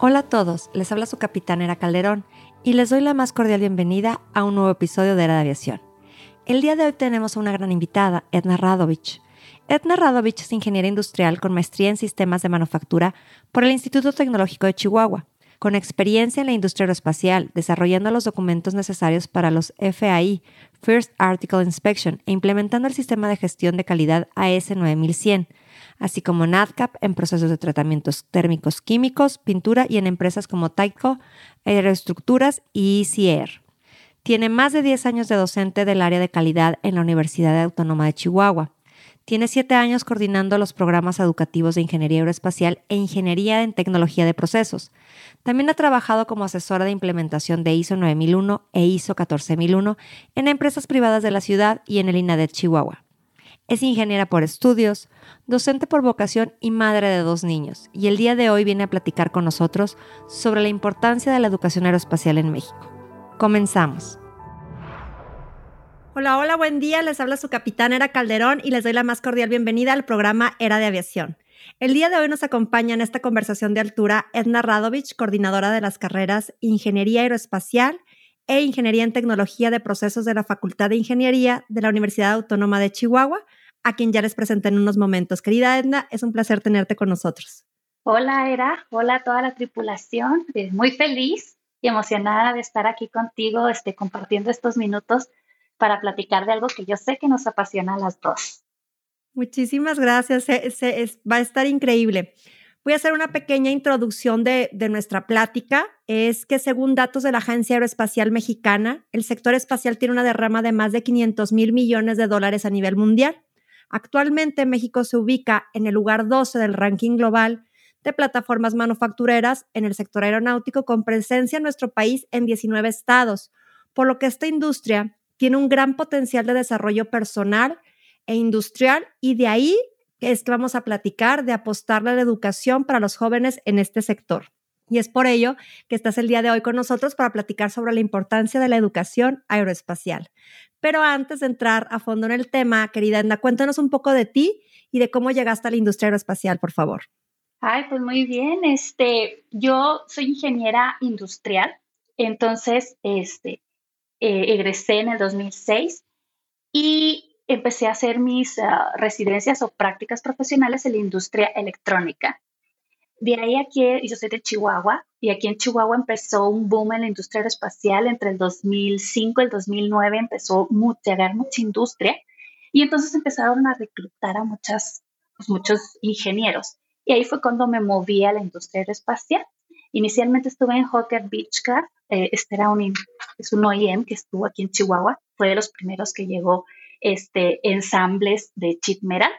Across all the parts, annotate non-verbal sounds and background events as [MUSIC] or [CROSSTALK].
Hola a todos, les habla su capitán Era Calderón y les doy la más cordial bienvenida a un nuevo episodio de Era de Aviación. El día de hoy tenemos a una gran invitada, Edna Radovich. Edna Radovich es ingeniera industrial con maestría en sistemas de manufactura por el Instituto Tecnológico de Chihuahua, con experiencia en la industria aeroespacial, desarrollando los documentos necesarios para los FAI, First Article Inspection, e implementando el sistema de gestión de calidad AS 9100 así como NADCAP en procesos de tratamientos térmicos químicos, pintura y en empresas como Tyco, Aeroestructuras y ECR. Tiene más de 10 años de docente del área de calidad en la Universidad Autónoma de Chihuahua. Tiene siete años coordinando los programas educativos de Ingeniería Aeroespacial e Ingeniería en Tecnología de Procesos. También ha trabajado como asesora de implementación de ISO 9001 e ISO 14001 en empresas privadas de la ciudad y en el INADET Chihuahua. Es ingeniera por estudios, docente por vocación y madre de dos niños, y el día de hoy viene a platicar con nosotros sobre la importancia de la educación aeroespacial en México. Comenzamos. Hola, hola, buen día. Les habla su capitán Era Calderón y les doy la más cordial bienvenida al programa Era de Aviación. El día de hoy nos acompaña en esta conversación de altura Edna Radovich, coordinadora de las carreras Ingeniería Aeroespacial e Ingeniería en Tecnología de Procesos de la Facultad de Ingeniería de la Universidad Autónoma de Chihuahua, a quien ya les presenté en unos momentos. Querida Edna, es un placer tenerte con nosotros. Hola, Era. Hola a toda la tripulación. Eh, muy feliz y emocionada de estar aquí contigo, este, compartiendo estos minutos para platicar de algo que yo sé que nos apasiona a las dos. Muchísimas gracias. va a estar increíble. Voy a hacer una pequeña introducción de, de, nuestra plática. Es que según datos de la Agencia Aeroespacial Mexicana, el sector espacial tiene una derrama de más de 500 mil millones de dólares a nivel mundial. Actualmente México se ubica en el lugar 12 del ranking global de plataformas manufactureras en el sector aeronáutico con presencia en nuestro país en 19 estados, por lo que esta industria tiene un gran potencial de desarrollo personal e industrial y de ahí es que vamos a platicar de apostarle a la educación para los jóvenes en este sector. Y es por ello que estás el día de hoy con nosotros para platicar sobre la importancia de la educación aeroespacial. Pero antes de entrar a fondo en el tema, querida Edna, cuéntanos un poco de ti y de cómo llegaste a la industria aeroespacial, por favor. Ay, pues muy bien. Este, yo soy ingeniera industrial, entonces, este, eh, egresé en el 2006 y empecé a hacer mis ah, residencias o prácticas profesionales en la industria electrónica. De ahí aquí, yo soy de Chihuahua, y aquí en Chihuahua empezó un boom en la industria aeroespacial entre el 2005 y el 2009, empezó a haber mucha industria, y entonces empezaron a reclutar a muchas, pues, muchos ingenieros. Y ahí fue cuando me moví a la industria aeroespacial. Inicialmente estuve en Hawker Beechcraft, eh, este era un, es un OEM que estuvo aquí en Chihuahua, fue de los primeros que llegó este, ensambles de Chitmera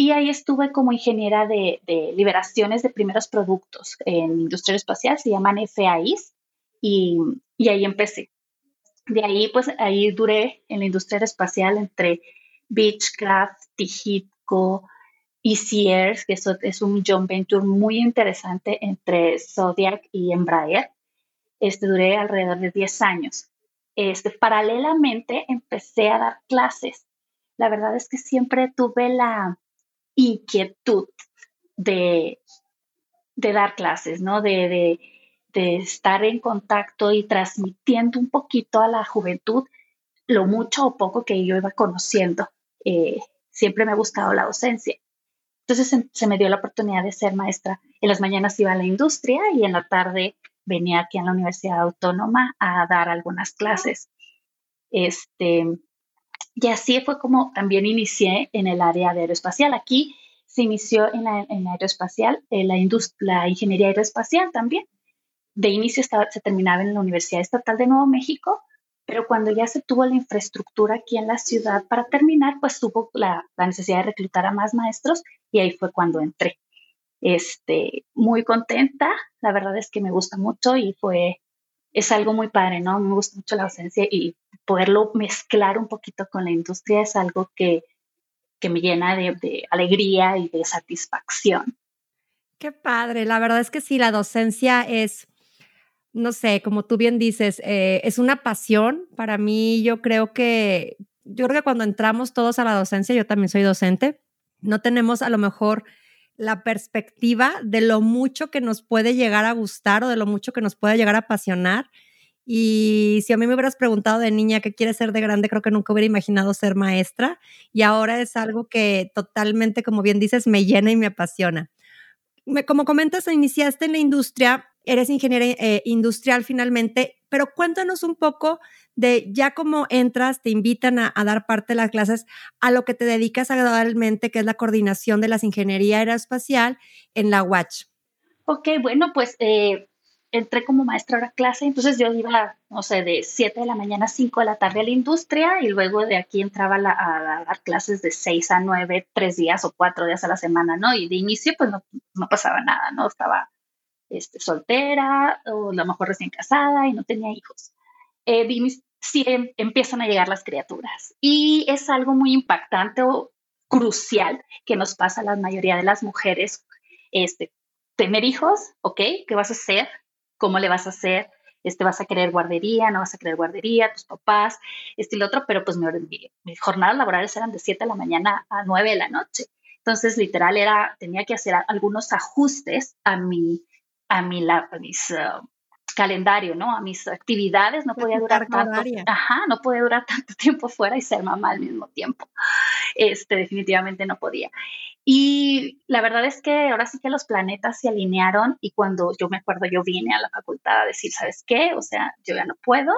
y ahí estuve como ingeniera de, liberaciones de primeros productos en industria espacial, se llaman FAIs, y, y, ahí empecé. De ahí, pues ahí duré en la industria espacial entre Beechcraft, Tijitco, ECR, que eso es un joint venture muy interesante entre Zodiac y Embraer. Este, duré alrededor de 10 años. Este, paralelamente empecé a dar clases. La verdad es que siempre tuve la, inquietud de, de dar clases, ¿no? De, de, estar en contacto y transmitiendo un poquito a la juventud lo mucho o poco que yo iba conociendo. Eh, siempre me ha buscado la docencia. Entonces se, me dio la oportunidad de ser maestra. En las mañanas iba a la industria y en la tarde venía aquí a la Universidad Autónoma a dar algunas clases. Este, y así fue como también inicié en el área de aeroespacial. Aquí se inició en la, aeroespacial, en la, la ingeniería aeroespacial también. De inicio estaba, se terminaba en la Universidad Estatal de Nuevo México, pero cuando ya se tuvo la infraestructura aquí en la ciudad para terminar, pues tuvo la, la necesidad de reclutar a más maestros y ahí fue cuando entré. este, muy contenta. La verdad es que me gusta mucho y fue, es algo muy padre, ¿no? Me gusta mucho la docencia y poderlo mezclar un poquito con la industria es algo que, que me llena de, alegría y de satisfacción. Qué padre, la verdad es que sí, la docencia es, no sé, como tú bien dices, eh, es una pasión. Para mí, yo creo que, yo creo que cuando entramos todos a la docencia, yo también soy docente, no tenemos a lo mejor la perspectiva de lo mucho que nos puede llegar a gustar o de lo mucho que nos puede llegar a apasionar. Y si a mí me hubieras preguntado de niña qué quiere ser de grande, creo que nunca hubiera imaginado ser maestra. Y ahora es algo que totalmente, como bien dices, me llena y me apasiona. como comentas, iniciaste en la industria, eres ingeniera eh, industrial finalmente, pero cuéntanos un poco de ya cómo entras, te invitan a, dar parte de las clases a lo que te dedicas actualmente, que es la coordinación de las ingeniería aeroespacial en la UACH. Ok, bueno, pues eh, entré como maestra a clase, entonces yo iba, no sé, de 7 de la mañana a 5 de la tarde a la industria y luego de aquí entraba a, dar clases de 6 a 9, 3 días o 4 días a la semana, ¿no? Y de inicio pues no, no pasaba nada, ¿no? Estaba este, soltera o a lo mejor recién casada y no tenía hijos. Eh, sí em, empiezan a llegar las criaturas. Y es algo muy impactante o crucial que nos pasa a la mayoría de las mujeres. Este, tener hijos, ¿ok? ¿Qué vas a hacer? ¿Cómo le vas a hacer? Este, vas a querer guardería, no vas a querer guardería, tus papás, este y lo otro, pero pues mi, mis jornadas laborales eran de 7 de la mañana a 9 de la noche. Entonces, literal, era, tenía que hacer algunos ajustes a mi, a mi, la, a mis, uh, calendario, ¿no? A mis actividades, no podía durar tanto, ajá, no podía durar tanto [LAUGHS] tiempo fuera y ser mamá al mismo tiempo. Este, definitivamente no podía. Y la verdad es que ahora sí que los planetas se alinearon y cuando yo me acuerdo, yo vine a la facultad a decir, ¿sabes qué? O sea, yo ya no puedo,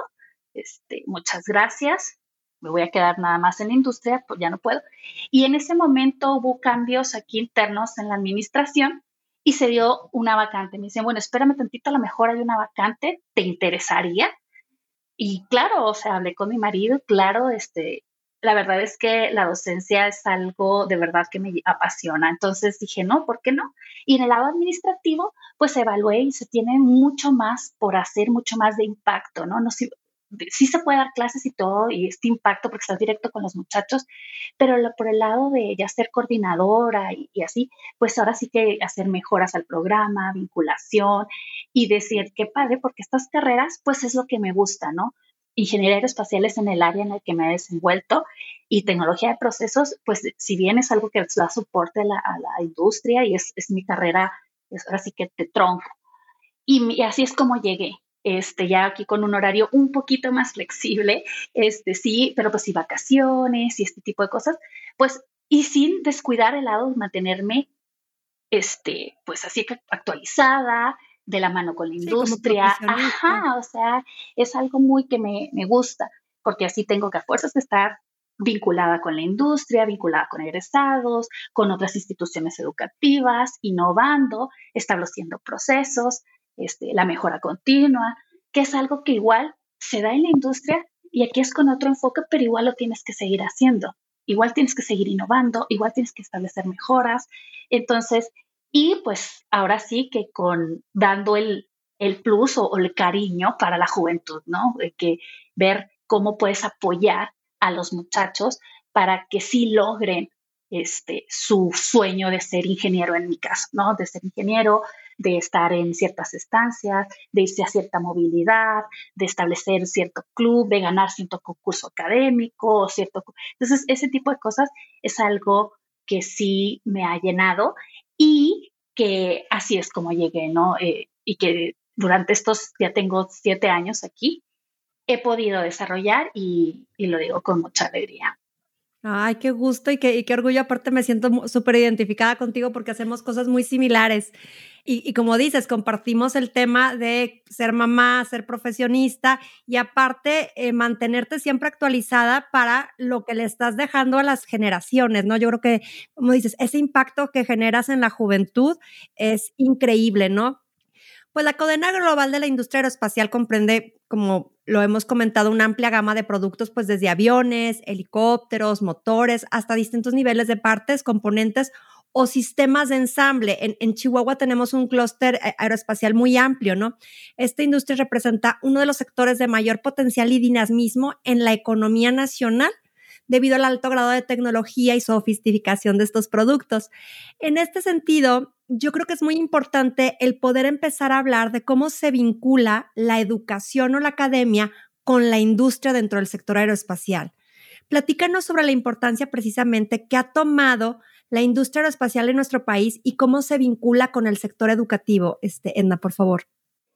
este, muchas gracias, me voy a quedar nada más en la industria, pues ya no puedo. Y en ese momento hubo cambios aquí internos en la administración y se dio una vacante. Me dicen, bueno, espérame tantito, a lo mejor hay una vacante, ¿te interesaría? Y claro, o sea, hablé con mi marido, claro, este, la verdad es que la docencia es algo de verdad que me apasiona. Entonces dije, no, ¿por qué no? Y en el lado administrativo, pues evalué y se tiene mucho más por hacer, mucho más de impacto, ¿no? no sí se puede dar clases y todo y este impacto porque estás directo con los muchachos, pero por el lado de ya ser coordinadora y, así, pues ahora sí que hacer mejoras al programa, vinculación y decir qué padre, porque estas carreras pues es lo que me gusta, ¿no? Ingeniería aeroespacial es en el área en el que me he desenvuelto y tecnología de procesos, pues si bien es algo que da soporte a la, industria y es, mi carrera, es ahora sí que te tronco. y así es como llegué este, ya aquí con un horario un poquito más flexible, este, sí, pero pues sí, vacaciones y este tipo de cosas, pues, y sin descuidar el lado de mantenerme, este, pues así que actualizada, de la mano con la industria, ajá, o sea, es algo muy que me, me gusta, porque así tengo que a fuerzas de estar vinculada con la industria, vinculada con egresados, con otras instituciones educativas, innovando, estableciendo procesos, este, la mejora continua, que es algo que igual se da en la industria y aquí es con otro enfoque, pero igual lo tienes que seguir haciendo. Igual tienes que seguir innovando, igual tienes que establecer mejoras. Entonces, y pues ahora sí que con dando el, el plus o, el cariño para la juventud, ¿no? Que ver cómo puedes apoyar a los muchachos para que sí logren este, su sueño de ser ingeniero en mi caso, ¿no? De ser ingeniero, de estar en ciertas estancias, de irse a cierta movilidad, de establecer cierto club, de ganar cierto concurso académico, cierto... Entonces, ese tipo de cosas es algo que sí me ha llenado y que así es como llegué, ¿no? Eh, y que durante estos, ya tengo siete años aquí, he podido desarrollar y, y lo digo con mucha alegría. Ay, qué gusto y qué, y qué orgullo. Aparte, me siento súper identificada contigo porque hacemos cosas muy similares. Y, como dices, compartimos el tema de ser mamá, ser profesionista y aparte eh, mantenerte siempre actualizada para lo que le estás dejando a las generaciones, ¿no? Yo creo que, como dices, ese impacto que generas en la juventud es increíble, ¿no? Pues la cadena global de la industria aeroespacial comprende, como lo hemos comentado, una amplia gama de productos, pues desde aviones, helicópteros, motores, hasta distintos niveles de partes, componentes o sistemas de ensamble. En, Chihuahua tenemos un clúster aeroespacial muy amplio, ¿no? Esta industria representa uno de los sectores de mayor potencial y dinamismo en la economía nacional debido al alto grado de tecnología y sofisticación de estos productos. En este sentido, yo creo que es muy importante el poder empezar a hablar de cómo se vincula la educación o la academia con la industria dentro del sector aeroespacial. Platícanos sobre la importancia precisamente que ha tomado la industria aeroespacial en nuestro país y cómo se vincula con el sector educativo. Este, Edna, por favor.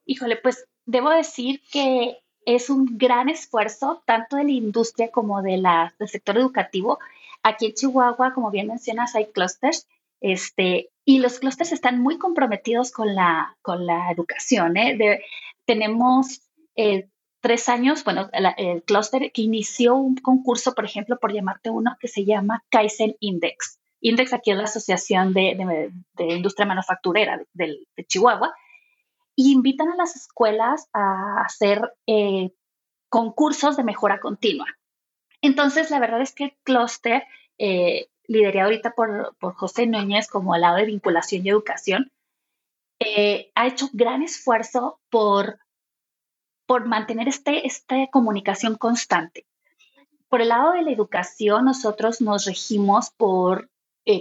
Híjole, pues debo decir que es un gran esfuerzo tanto de la industria como de la, del sector educativo. Aquí en Chihuahua, como bien mencionas, hay clústeres este, y los clústeres están muy comprometidos con la, con la educación. ¿eh? tenemos eh, tres años, bueno, el clúster que inició un concurso, por ejemplo, por llamarte uno, que se llama Kaizen Index. Index aquí es la Asociación de, Industria Manufacturera de, Chihuahua, y invitan a las escuelas a hacer eh, concursos de mejora continua. Entonces, la verdad es que el clúster, eh, liderado ahorita por, por, José Núñez como el lado de vinculación y educación, eh, ha hecho gran esfuerzo por por mantener este, esta comunicación constante. Por el lado de la educación, nosotros nos regimos por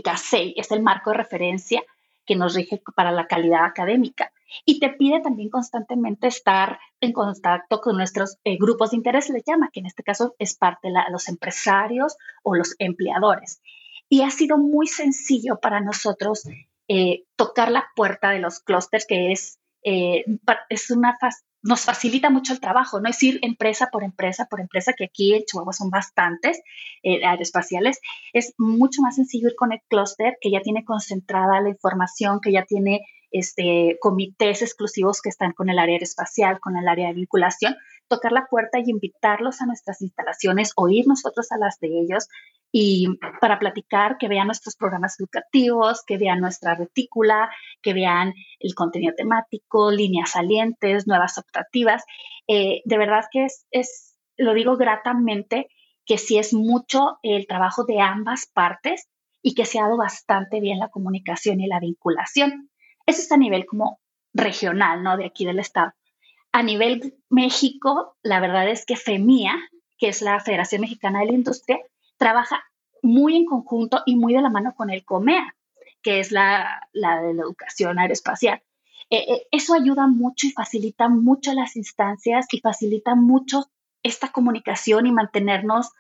CASEI, es el marco de referencia que nos rige para la calidad académica. Y te pide también constantemente estar en contacto con nuestros eh, grupos de interés, le llama, que en este caso es parte de los empresarios o los empleadores. Y ha sido muy sencillo para nosotros eh, tocar la puerta de los clústeres, que es, eh, es una, nos facilita mucho el trabajo, no es ir empresa por empresa por empresa, que aquí en Chihuahua son bastantes eh, aeroespaciales. Es mucho más sencillo ir con el clúster que ya tiene concentrada la información, que ya tiene este, comités exclusivos que están con el área aeroespacial, con el área de vinculación, tocar la puerta y invitarlos a nuestras instalaciones o ir nosotros a las de ellos y para platicar, que vean nuestros programas educativos, que vean nuestra retícula, que vean el contenido temático, líneas salientes, nuevas optativas. Eh, de verdad que es, es, lo digo gratamente, que sí es mucho el trabajo de ambas partes y que se ha dado bastante bien la comunicación y la vinculación. Eso es a nivel como regional, ¿no? De aquí del estado. A nivel México, la verdad es que FEMIA, que es la Federación Mexicana de la Industria, trabaja muy en conjunto y muy de la mano con el COMEA, que es la, la de la educación aeroespacial. Eh, eh, eso ayuda mucho y facilita mucho las instancias y facilita mucho esta comunicación y mantenernos.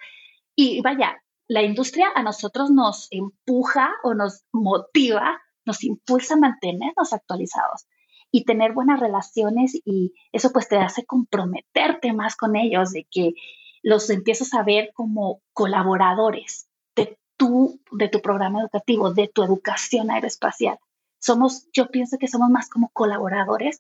Y vaya, la industria a nosotros nos empuja o nos motiva, nos impulsa a mantenernos actualizados y tener buenas relaciones y eso pues te hace comprometerte más con ellos, de que los empiezas a ver como colaboradores de tu, de tu programa educativo, de tu educación aeroespacial. Somos, yo pienso que somos más como colaboradores,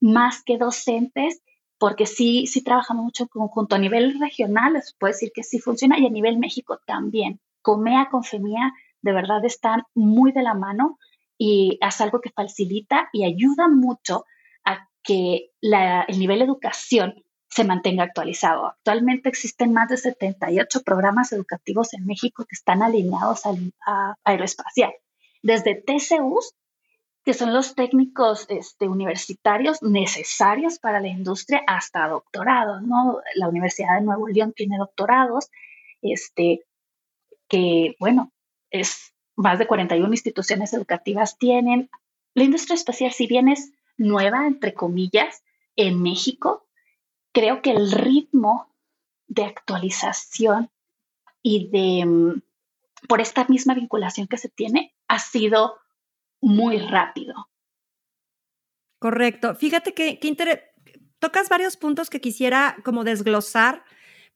más que docentes, porque sí, sí trabajamos mucho en conjunto. A nivel regional, les puedo decir que sí funciona y a nivel México también. Comea con FEMIA de verdad están muy de la mano y es algo que facilita y ayuda mucho a que el nivel de educación se mantenga actualizado. Actualmente existen más de 78 programas educativos en México que están alineados a, aeroespacial, desde TCUs, que son los técnicos este, universitarios necesarios para la industria, hasta doctorados, ¿no? La Universidad de Nuevo León tiene doctorados, este, que, bueno, es más de 41 instituciones educativas tienen. La industria espacial, si bien es nueva, entre comillas, en México, creo que el ritmo de actualización y de, mm, por esta misma vinculación que se tiene, ha sido muy rápido. Correcto. Fíjate que, tocas varios puntos que quisiera como desglosar,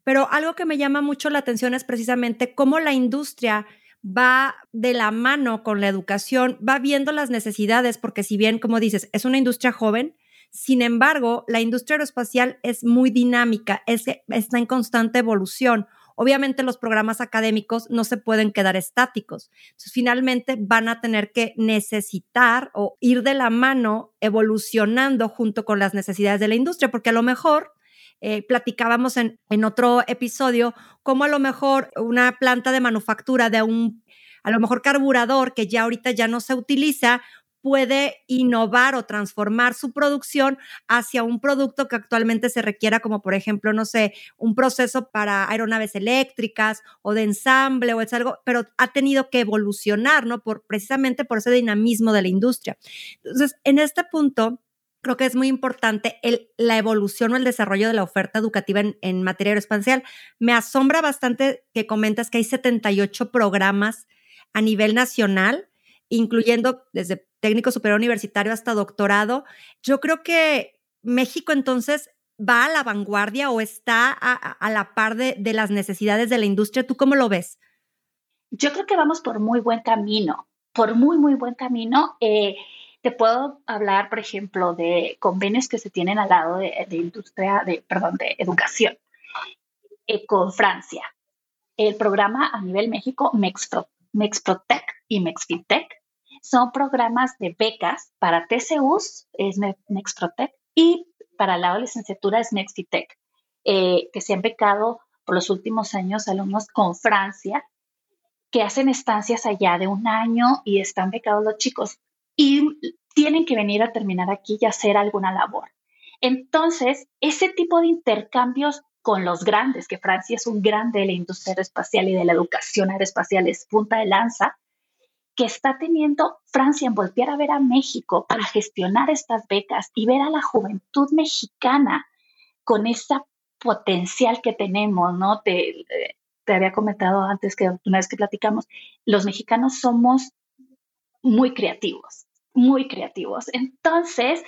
pero algo que me llama mucho la atención es precisamente cómo la industria va de la mano con la educación, va viendo las necesidades, porque si bien, como dices, es una industria joven, sin embargo, la industria aeroespacial es muy dinámica, está en constante evolución. Obviamente los programas académicos no se pueden quedar estáticos. Entonces, finalmente van a tener que necesitar o ir de la mano evolucionando junto con las necesidades de la industria, porque a lo mejor eh, platicábamos en, en, otro episodio cómo a lo mejor una planta de manufactura de un a lo mejor carburador que ya ahorita ya no se utiliza, puede innovar o transformar su producción hacia un producto que actualmente se requiera, como por ejemplo, no sé, un proceso para aeronaves eléctricas o de ensamble o es algo, pero ha tenido que evolucionar, ¿no? Por, precisamente por ese dinamismo de la industria. Entonces, en este punto, creo que es muy importante el, la evolución o el desarrollo de la oferta educativa en, en materia aeroespacial. Me asombra bastante que comentas que hay 78 programas a nivel nacional, incluyendo desde técnico superior universitario hasta doctorado. Yo creo que México entonces va a la vanguardia o está a, la par de, las necesidades de la industria. ¿Tú cómo lo ves? Yo creo que vamos por muy buen camino, por muy, muy buen camino. Eh, te puedo hablar, por ejemplo, de convenios que se tienen al lado de, industria, de, perdón, de educación eh, con Francia. El programa a nivel México, Mexpro, Mexprotec y Mexfintec, son programas de becas para TCUs, es Mexprotec, y para la licenciatura es Mexfitec, eh, que se han becado por los últimos años alumnos con Francia, que hacen estancias allá de un año y están becados los chicos y tienen que venir a terminar aquí y hacer alguna labor. Entonces, ese tipo de intercambios con los grandes, que Francia es un grande de la industria aeroespacial y de la educación aeroespacial, es punta de lanza, que está teniendo Francia en voltear a ver a México para gestionar estas becas y ver a la juventud mexicana con esa potencial que tenemos, ¿no? Te, te había comentado antes que una vez que platicamos, los mexicanos somos muy creativos, muy creativos. Entonces,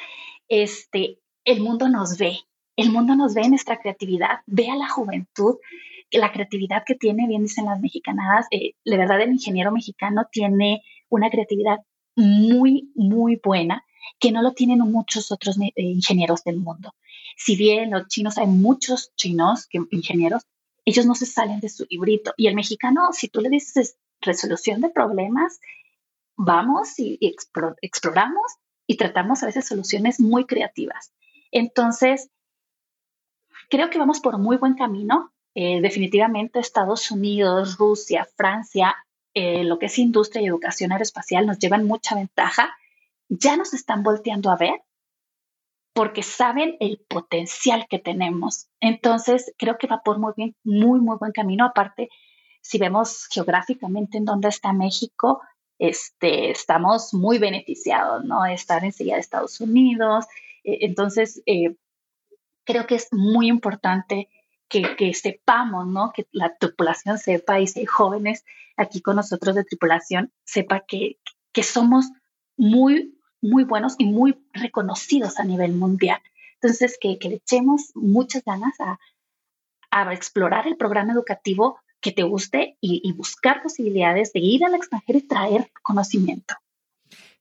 este, el mundo nos ve, el mundo nos ve nuestra creatividad, ve a la juventud la creatividad que tiene, bien dicen las mexicanadas, eh, la verdad el ingeniero mexicano tiene una creatividad muy, muy buena que no lo tienen muchos otros eh, ingenieros del mundo. Si bien los chinos, hay muchos chinos que, ingenieros, ellos no se salen de su librito. Y el mexicano, si tú le dices resolución de problemas, vamos y, exploramos y tratamos a veces soluciones muy creativas. Entonces, creo que vamos por muy buen camino. Eh, definitivamente Estados Unidos, Rusia, Francia, eh, lo que es industria y educación aeroespacial nos llevan mucha ventaja. Ya nos están volteando a ver porque saben el potencial que tenemos. Entonces, creo que va por muy bien, muy, muy buen camino. Aparte, si vemos geográficamente en dónde está México, este, estamos muy beneficiados, ¿no? Estar enseguida de Estados Unidos. Eh, entonces, creo que es muy importante que, sepamos, ¿no? Que la tripulación sepa y si hay jóvenes aquí con nosotros de tripulación, sepa que, que somos muy, muy buenos y muy reconocidos a nivel mundial. Entonces, que, que le echemos muchas ganas a, a, explorar el programa educativo que te guste y, buscar posibilidades de ir al extranjero y traer conocimiento.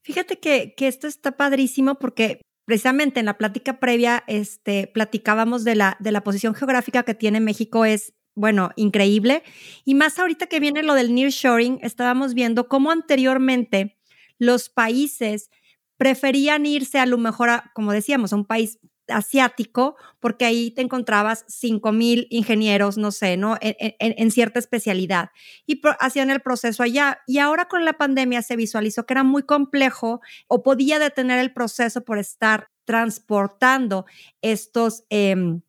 Fíjate que, que esto está padrísimo porque precisamente en la plática previa, este, platicábamos de la, de la posición geográfica que tiene México es, bueno, increíble. Y más ahorita que viene lo del nearshoring, estábamos viendo cómo anteriormente los países preferían irse a lo mejor, como decíamos, a un país asiático, porque ahí te encontrabas 5 mil ingenieros, no sé, ¿no? En, cierta especialidad. Y hacían el proceso allá. Y ahora con la pandemia se visualizó que era muy complejo o podía detener el proceso por estar transportando estos... Em,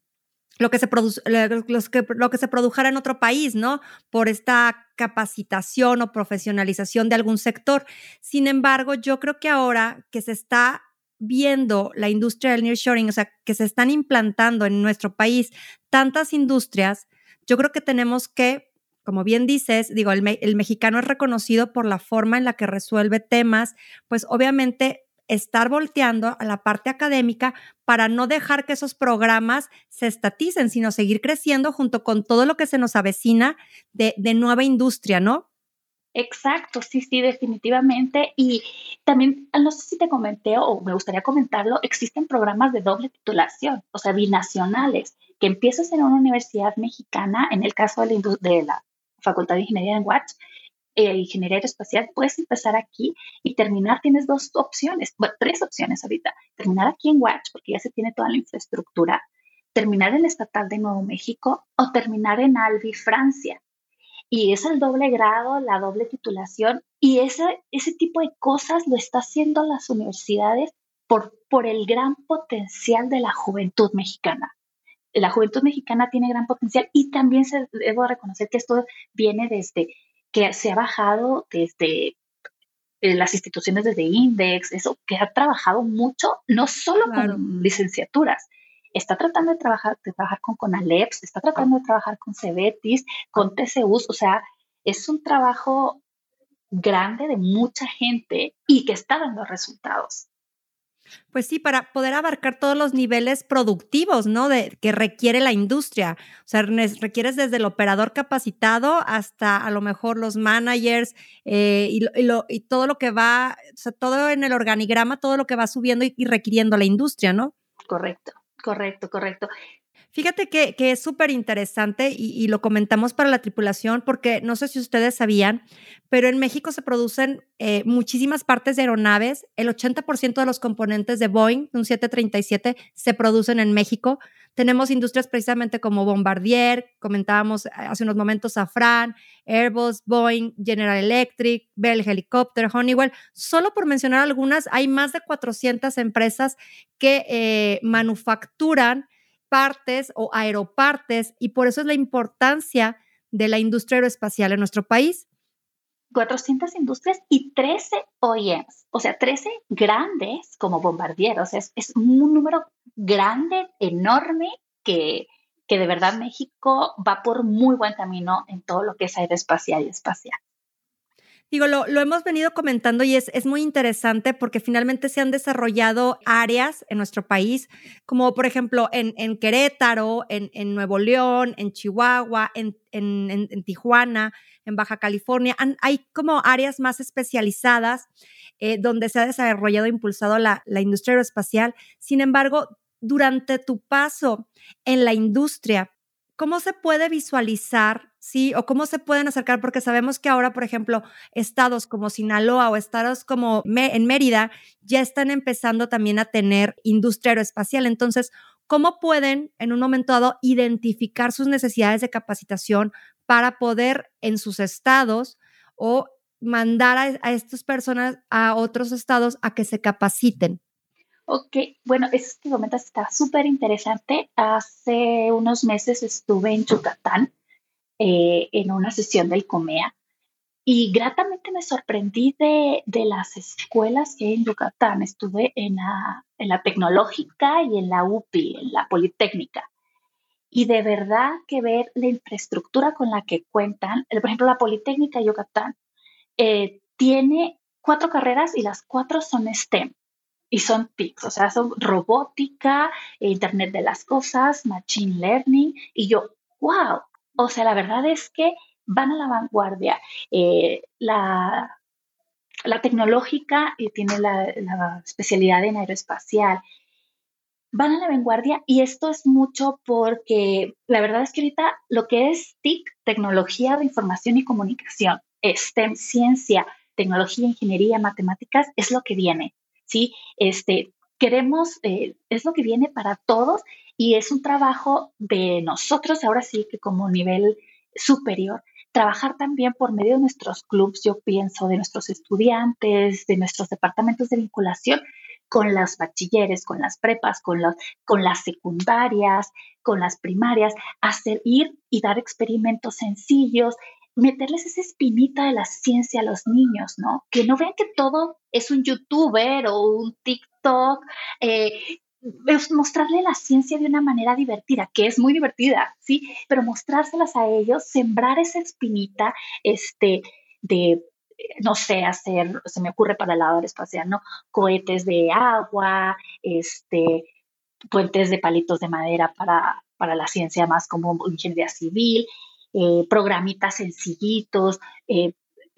lo que, se que, lo que se produjera en otro país, ¿no? Por esta capacitación o profesionalización de algún sector. Sin embargo, yo creo que ahora que se está viendo la industria del nearshoring, o sea, que se están implantando en nuestro país tantas industrias, yo creo que tenemos que, como bien dices, digo, el, mexicano es reconocido por la forma en la que resuelve temas, pues obviamente estar volteando a la parte académica para no dejar que esos programas se estaticen, sino seguir creciendo junto con todo lo que se nos avecina de nueva industria, ¿no? Exacto, sí, sí, definitivamente. Y también, no sé si te comenté o me gustaría comentarlo, existen programas de doble titulación, o sea, binacionales, que empiezas en una universidad mexicana, en el caso de la, de la Facultad de Ingeniería en Watch, eh, Ingeniería Aeroespacial, puedes empezar aquí y terminar, tienes dos opciones, bueno, tres opciones ahorita, terminar aquí en Watch, porque ya se tiene toda la infraestructura, terminar en el Estatal de Nuevo México o terminar en Albi, Francia. Y es el doble grado, la doble titulación, y ese, ese tipo de cosas lo está haciendo las universidades por, por el gran potencial de la juventud mexicana. La juventud mexicana tiene gran potencial y también se debo reconocer que esto viene desde que se ha bajado desde eh, las instituciones desde Index, eso que ha trabajado mucho, no solo con licenciaturas, está tratando de trabajar, de trabajar con CONALEPS, está tratando de trabajar con CEBETIS, con TCUs, o sea, es un trabajo grande de mucha gente y que está dando resultados. Pues sí, para poder abarcar todos los niveles productivos, ¿no? De, que requiere la industria. O sea, requieres desde el operador capacitado hasta a lo mejor los managers eh, y, todo lo que va, o sea, todo en el organigrama, todo lo que va subiendo y requiriendo la industria, ¿no? Correcto, correcto, correcto. Fíjate que, es súper interesante y, lo comentamos para la tripulación porque no sé si ustedes sabían, pero en México se producen eh, muchísimas partes de aeronaves. El 80% de los componentes de Boeing, un 737, se producen en México. Tenemos industrias precisamente como Bombardier, comentábamos hace unos momentos Safran, Airbus, Boeing, General Electric, Bell Helicopter, Honeywell. Solo por mencionar algunas, hay más de 400 empresas que eh, manufacturan partes o aeropartes y por eso es la importancia de la industria aeroespacial en nuestro país. 400 industrias y 13 OEMs, o sea, 13 grandes como Bombardier, o sea, es, un número grande, enorme, que, que de verdad México va por muy buen camino en todo lo que es aeroespacial y espacial. Digo, lo, hemos venido comentando y es, es, muy interesante porque finalmente se han desarrollado áreas en nuestro país, como por ejemplo en, Querétaro, en, Nuevo León, en Chihuahua, en, Tijuana, en Baja California. hay como áreas más especializadas eh, donde se ha desarrollado e impulsado la, la industria aeroespacial. Sin embargo, durante tu paso en la industria, ¿cómo se puede visualizar ¿sí? O cómo se pueden acercar, porque sabemos que ahora, por ejemplo, estados como Sinaloa o estados como en Mérida ya están empezando también a tener industria aeroespacial. Entonces, ¿cómo pueden en un momento dado identificar sus necesidades de capacitación para poder en sus estados o mandar a, estas personas a otros estados a que se capaciten? Ok, bueno, este momento está súper interesante. Hace unos meses estuve en Yucatán eh, en una sesión del COMEA y gratamente me sorprendí de, las escuelas que hay en Yucatán. Estuve en la, en la tecnológica y en la UPI, en la Politécnica. Y de verdad que ver la infraestructura con la que cuentan, por ejemplo, la Politécnica Yucatán eh, tiene cuatro carreras y las cuatro son STEM y son TICs, o sea, son robótica, Internet de las Cosas, Machine Learning, y yo, wow, o sea, la verdad es que van a la vanguardia. Eh, la, tecnológica eh, tiene la, especialidad en aeroespacial. Van a la vanguardia y esto es mucho porque la verdad es que ahorita lo que es TIC, tecnología de información y comunicación, STEM, ciencia, tecnología, ingeniería, matemáticas, es lo que viene. ¿sí? Este, queremos, eh, es lo que viene para todos y es un trabajo de nosotros, ahora sí que como nivel superior, trabajar también por medio de nuestros clubs, yo pienso, de nuestros estudiantes, de nuestros departamentos de vinculación con las bachilleres, con las prepas, con, las, con las secundarias, con las primarias, hacer ir y dar experimentos sencillos, meterles esa espinita de la ciencia a los niños, ¿no? Que no vean que todo es un youtuber o un TikTok, eh, mostrarle la ciencia de una manera divertida, que es muy divertida, ¿sí? Pero mostrárselas a ellos, sembrar esa espinita, este, de, no sé, hacer, se me ocurre para el lado espacial, ¿no? Cohetes de agua, este, puentes de palitos de madera para, para la ciencia más como ingeniería civil, eh, programitas sencillitos, eh,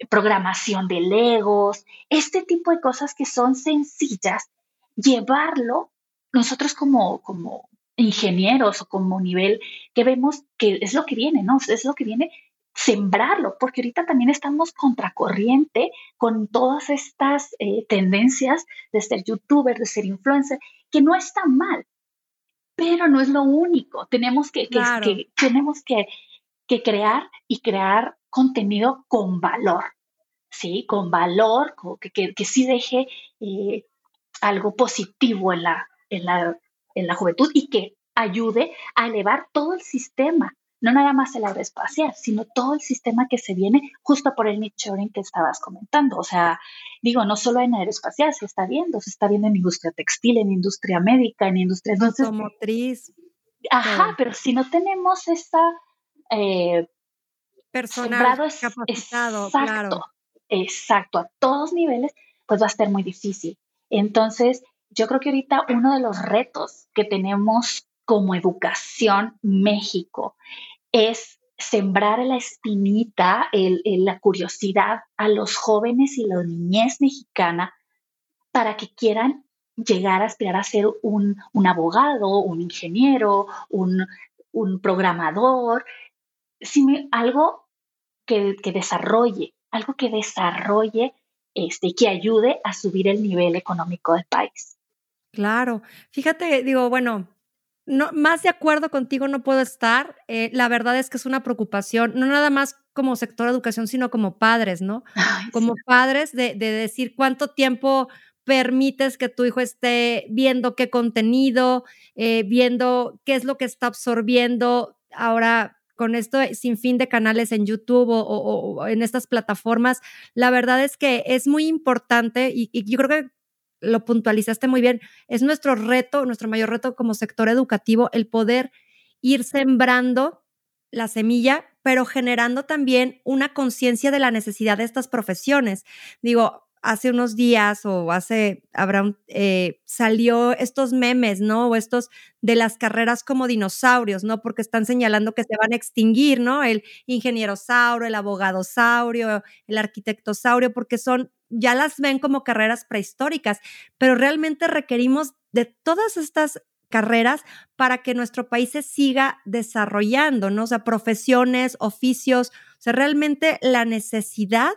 programación de legos, este tipo de cosas que son sencillas, llevarlo nosotros como, como ingenieros o como nivel que vemos que es lo que viene, ¿no? Es lo que viene sembrarlo, porque ahorita también estamos contracorriente con todas estas eh, tendencias de ser youtuber, de ser influencer, que no está mal, pero no es lo único. Tenemos que, que, que tenemos que, que crear y crear contenido con valor, ¿sí? Con valor, que, que, sí deje eh, algo positivo en la, en, la, en la juventud y que ayude a elevar todo el sistema, no nada más el aeroespacial, sino todo el sistema que se viene justo por el nichoring que estabas comentando. O sea, digo, no solo en aeroespacial, se está viendo, se está viendo en industria textil, en industria médica, en industria... Entonces, Automotriz. Ajá, pero si no tenemos esa... Eh, Personal capacitado, exacto, claro. Exacto, a todos niveles, pues va a ser muy difícil. Entonces, yo creo que ahorita uno de los retos que tenemos como educación México es sembrar la espinita, la curiosidad a los jóvenes y la niñez mexicana para que quieran llegar a aspirar a ser un, abogado, un ingeniero, un, programador, algo que, desarrolle, algo que desarrolle este, que ayude a subir el nivel económico del país. Claro, fíjate, digo, bueno, no, más de acuerdo contigo no puedo estar. Eh, la verdad es que es una preocupación, no nada más como sector de educación, sino como padres, ¿no? como padres de, decir cuánto tiempo permites que tu hijo esté viendo qué contenido, eh, viendo qué es lo que está absorbiendo ahora con esto sin fin de canales en YouTube o, en estas plataformas. La verdad es que es muy importante y yo creo que lo puntualizaste muy bien, es nuestro reto, nuestro mayor reto como sector educativo, el poder ir sembrando la semilla, pero generando también una conciencia de la necesidad de estas profesiones. Digo, hace unos días o hace, habrá eh, salió estos memes, ¿no? O estos de las carreras como dinosaurios, ¿no? Porque están señalando que se van a extinguir, ¿no? El ingeniero saurio, el abogado saurio, el arquitecto saurio, porque son ya las ven como carreras prehistóricas, pero realmente requerimos de todas estas carreras para que nuestro país se siga desarrollando, ¿no? O sea, profesiones, oficios, o sea, realmente la necesidad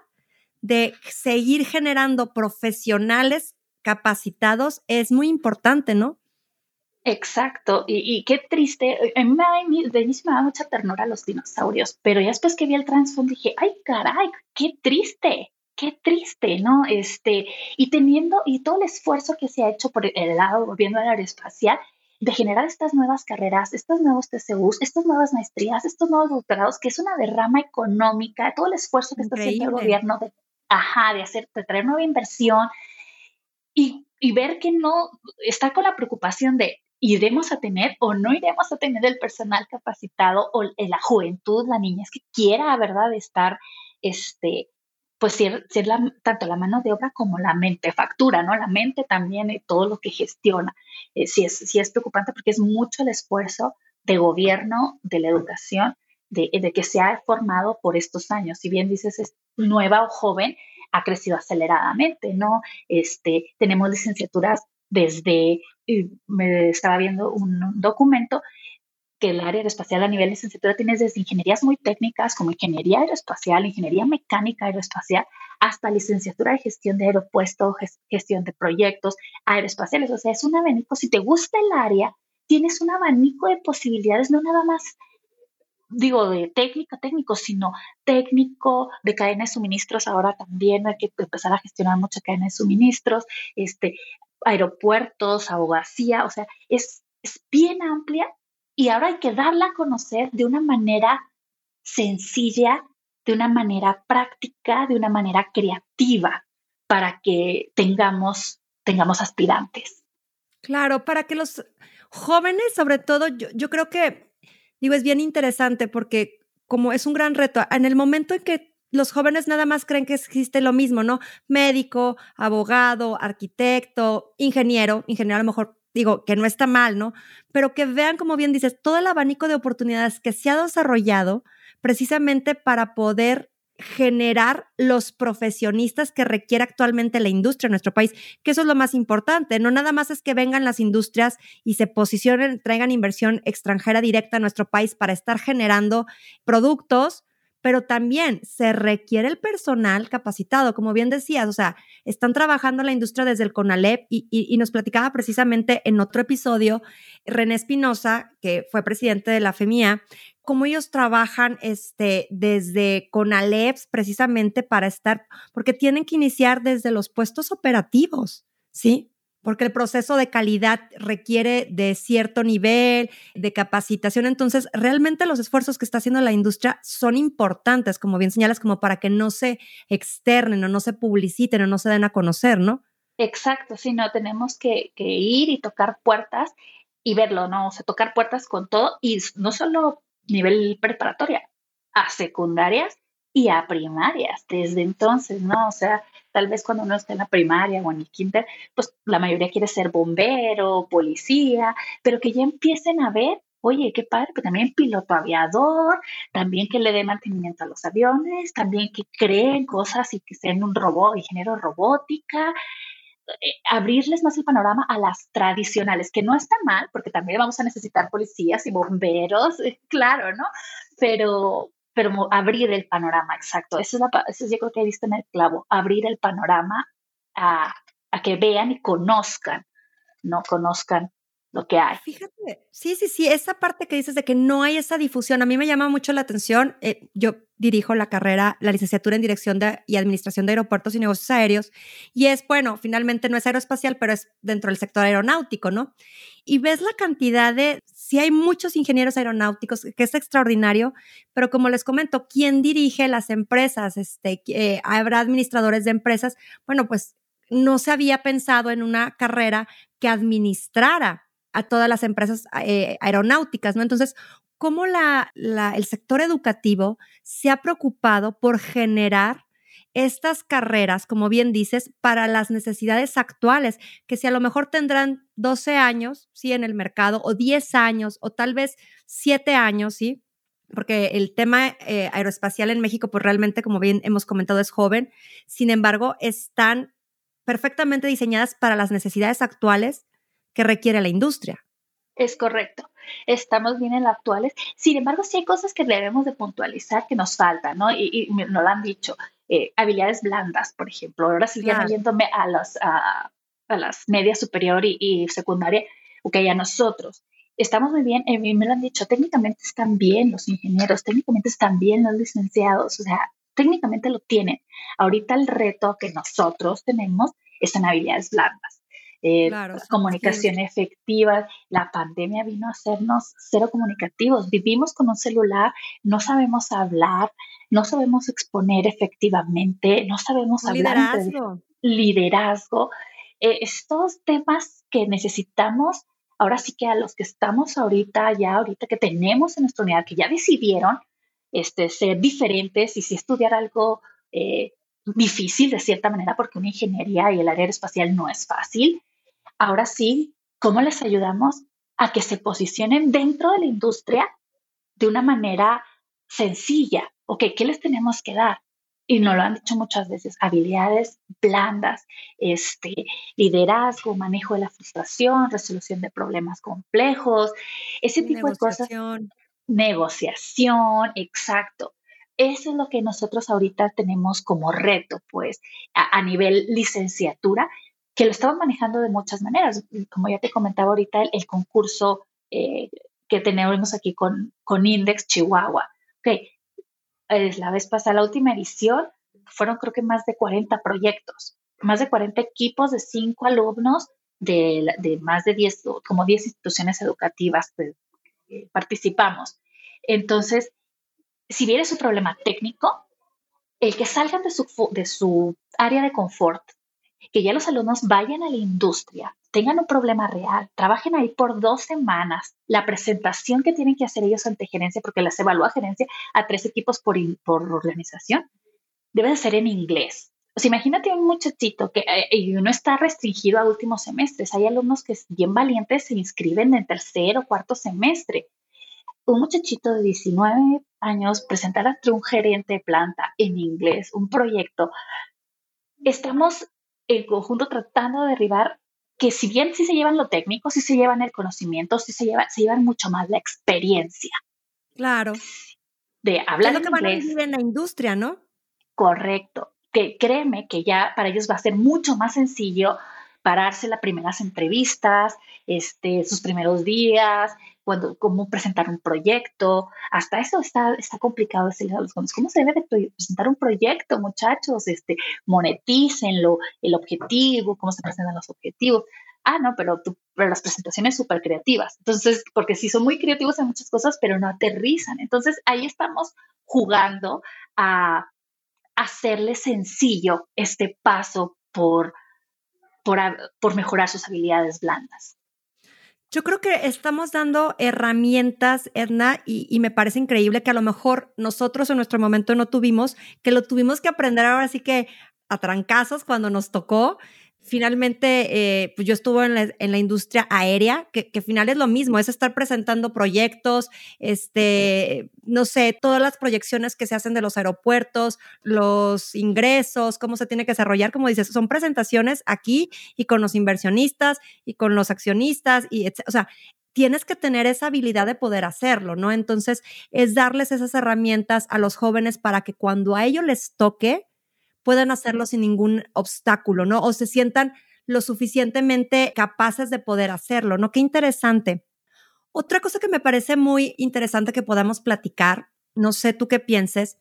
de seguir generando profesionales capacitados es muy importante, ¿no? Exacto, y, qué triste, a mí, me, de mí me da mucha ternura los dinosaurios, pero ya después que vi el trasfondo dije, ay caray, qué triste, qué triste, ¿no? Este, y teniendo, y todo el esfuerzo que se ha hecho por el lado gobierno del aeroespacial, de generar estas nuevas carreras, estos nuevos TCUs, estas nuevas maestrías, estos nuevos doctorados, que es una derrama económica, todo el esfuerzo que está haciendo el gobierno de, ajá, de hacer, de traer nueva inversión y, y ver que no, está con la preocupación de iremos a tener o no iremos a tener el personal capacitado o la juventud, la niñez que quiera, ¿verdad?, estar, este, pues ser, tanto la mano de obra como la mente factura, ¿no? La mente también y todo lo que gestiona. Eh, sí, es, sí es preocupante porque es mucho el esfuerzo de gobierno, de la educación, de, de, que se ha formado por estos años. Si bien dices es nueva o joven, ha crecido aceleradamente, ¿no? Este, tenemos licenciaturas desde, me estaba viendo un documento que el área aeroespacial a nivel de licenciatura tienes desde ingenierías muy técnicas como ingeniería aeroespacial, ingeniería mecánica aeroespacial, hasta licenciatura de gestión de aeropuertos, gestión de proyectos aeroespaciales. O sea, es un abanico. Si te gusta el área, tienes un abanico de posibilidades, no nada más, digo, de técnico, técnico, sino técnico de cadena de suministros. Ahora también hay que empezar a gestionar mucha cadena de suministros, este, aeropuertos, abogacía. O sea, es, es bien amplia y ahora hay que darla a conocer de una manera sencilla, de una manera práctica, de una manera creativa, para que tengamos, tengamos aspirantes. Claro, para que los jóvenes, sobre todo, yo, yo creo que, digo, es bien interesante porque como es un gran reto, en el momento en que los jóvenes nada más creen que existe lo mismo, ¿no? Médico, abogado, arquitecto, ingeniero, ingeniero a lo mejor digo, que no está mal, ¿no? Pero que vean, como bien dices, todo el abanico de oportunidades que se ha desarrollado precisamente para poder generar los profesionistas que requiere actualmente la industria en nuestro país, que eso es lo más importante. No nada más es que vengan las industrias y se posicionen, traigan inversión extranjera directa a nuestro país para estar generando productos, pero también se requiere el personal capacitado, como bien decías, o sea, están trabajando la industria desde el CONALEP y, nos platicaba precisamente en otro episodio René Espinosa, que fue presidente de la FEMIA, cómo ellos trabajan este, desde con Aleps precisamente para estar, porque tienen que iniciar desde los puestos operativos, ¿sí? Porque el proceso de calidad requiere de cierto nivel de capacitación. Entonces, realmente los esfuerzos que está haciendo la industria son importantes, como bien señalas, como para que no se externen o no se publiciten o no se den a conocer, ¿no? Exacto, sí, no, tenemos que, que ir y tocar puertas y verlo, ¿no? O sea, tocar puertas con todo y no solo nivel preparatoria, a secundarias y a primarias desde entonces, ¿no? O sea, tal vez cuando uno está en la primaria o en el kinder, pues la mayoría quiere ser bombero, policía, pero que ya empiecen a ver, oye, qué padre, pero también piloto aviador, también que le dé mantenimiento a los aviones, también que creen cosas y que sean un robot, ingeniero robótica, abrirles más el panorama a las tradicionales, que no está mal, porque también vamos a necesitar policías y bomberos, eh, [LAUGHS] claro, ¿no? Pero, pero abrir el panorama, exacto. Eso es, la, eso yo creo que he visto en el clavo, abrir el panorama a, a que vean y conozcan, ¿no? Conozcan lo que hay. Fíjate, sí, sí, sí, esa parte que dices de que no hay esa difusión, a mí me llama mucho la atención. Eh, yo dirijo la carrera, la licenciatura en Dirección de, y Administración de Aeropuertos y Negocios Aéreos, y es, bueno, finalmente no es aeroespacial, pero es dentro del sector aeronáutico, ¿no? Y ves la cantidad de, sí hay muchos ingenieros aeronáuticos, que es extraordinario, pero como les comento, ¿quién dirige las empresas? Este, eh, habrá administradores de empresas. Bueno, pues no se había pensado en una carrera que administrara a todas las empresas eh, aeronáuticas, ¿no? Entonces, ¿cómo la, el sector educativo se ha preocupado por generar estas carreras, como bien dices, para las necesidades actuales, que si a lo mejor tendrán 12 años, sí, en el mercado, o 10 años, o tal vez 7 años, sí, porque el tema eh, aeroespacial en México, pues realmente, como bien hemos comentado, es joven, sin embargo, están perfectamente diseñadas para las necesidades actuales que requiere la industria. Es correcto. Estamos bien en las actuales. Sin embargo, sí hay cosas que debemos de puntualizar que nos faltan, ¿no? Y, y nos lo han dicho. Eh, habilidades blandas, por ejemplo. Ahora sí, yéndome a, las a, las medias superior y, secundaria, ok, a nosotros. Estamos muy bien, eh, me lo han dicho, técnicamente están bien los ingenieros, técnicamente están bien los licenciados, o sea, técnicamente lo tienen. Ahorita el reto que nosotros tenemos es en habilidades blandas eh, comunicación efectiva. La pandemia vino a hacernos cero comunicativos. Vivimos con un celular, no sabemos hablar, no sabemos exponer efectivamente, no sabemos hablar liderazgo. de liderazgo. Eh, estos temas que necesitamos, ahora sí que a los que estamos ahorita, ya ahorita que tenemos en nuestra unidad, que ya decidieron este, ser diferentes y si estudiar algo eh, difícil de cierta manera, porque una ingeniería y el área espacial no es fácil, ahora sí, ¿cómo les ayudamos a que se posicionen dentro de la industria de una manera sencilla? Ok, ¿qué les tenemos que dar? Y nos lo han dicho muchas veces, habilidades blandas, este, liderazgo, manejo de la frustración, resolución de problemas complejos, ese tipo de cosas. Negociación, exacto. Eso es lo que nosotros ahorita tenemos como reto, pues, a nivel licenciatura, que lo estamos manejando de muchas maneras. Como ya te comentaba ahorita, el, concurso eh, que tenemos aquí con, con Index Chihuahua. Ok, es la vez pasada, la última edición, fueron creo que más de 40 proyectos, más de 40 equipos de 5 alumnos de, de, más de 10, como 10 instituciones educativas pues, participamos. Entonces, si viene su problema técnico, el que salgan de su, de su área de confort, que ya los alumnos vayan a la industria, tengan un problema real, trabajen ahí por dos semanas, la presentación que tienen que hacer ellos ante gerencia, porque las evalúa gerencia a tres equipos por, por organización, debe de ser en inglés. Sea, imagínate un muchachito que eh, y uno está restringido a últimos semestres. Hay alumnos que bien valientes se inscriben en tercer o cuarto semestre. Un muchachito de 19 años presentar ante un gerente de planta en inglés un proyecto. Estamos el conjunto tratando de derribar que si bien sí se llevan lo técnico, sí se llevan el conocimiento, sí se, lleva, se llevan mucho más la experiencia. Claro. De hablar es lo que van a vivir en la industria, ¿no? Correcto. Que créeme que ya para ellos va a ser mucho más sencillo pararse las primeras entrevistas, este, sus primeros días, cuando, cómo presentar un proyecto, hasta eso está, está complicado decirle a los jóvenes, ¿cómo se debe presentar un proyecto, muchachos? Este, monetícenlo, el objetivo, cómo se presentan los objetivos. Ah, no, pero, pero las presentaciones súper creativas. Entonces, porque sí son muy creativos en muchas cosas, pero no aterrizan. Entonces, ahí estamos jugando a hacerle sencillo este paso por, por, mejorar sus habilidades blandas. Yo creo que estamos dando herramientas, Edna, y, y, me parece increíble que a lo mejor nosotros en nuestro momento no tuvimos, que lo tuvimos que aprender ahora sí que a trancazos cuando nos tocó finalmente, eh, pues yo estuve en la, industria aérea, que, que final es lo mismo, es estar presentando proyectos, este, no sé, todas las proyecciones que se hacen de los aeropuertos, los ingresos, cómo se tiene que desarrollar, como dices, son presentaciones aquí y con los inversionistas y con los accionistas y, o sea, tienes que tener esa habilidad de poder hacerlo, ¿no? Entonces, es darles esas herramientas a los jóvenes para que cuando a ellos les toque, puedan hacerlo sin ningún obstáculo, ¿no? O se sientan lo suficientemente capaces de poder hacerlo, ¿no? Qué interesante. Otra cosa que me parece muy interesante que podamos platicar, no sé tú qué pienses,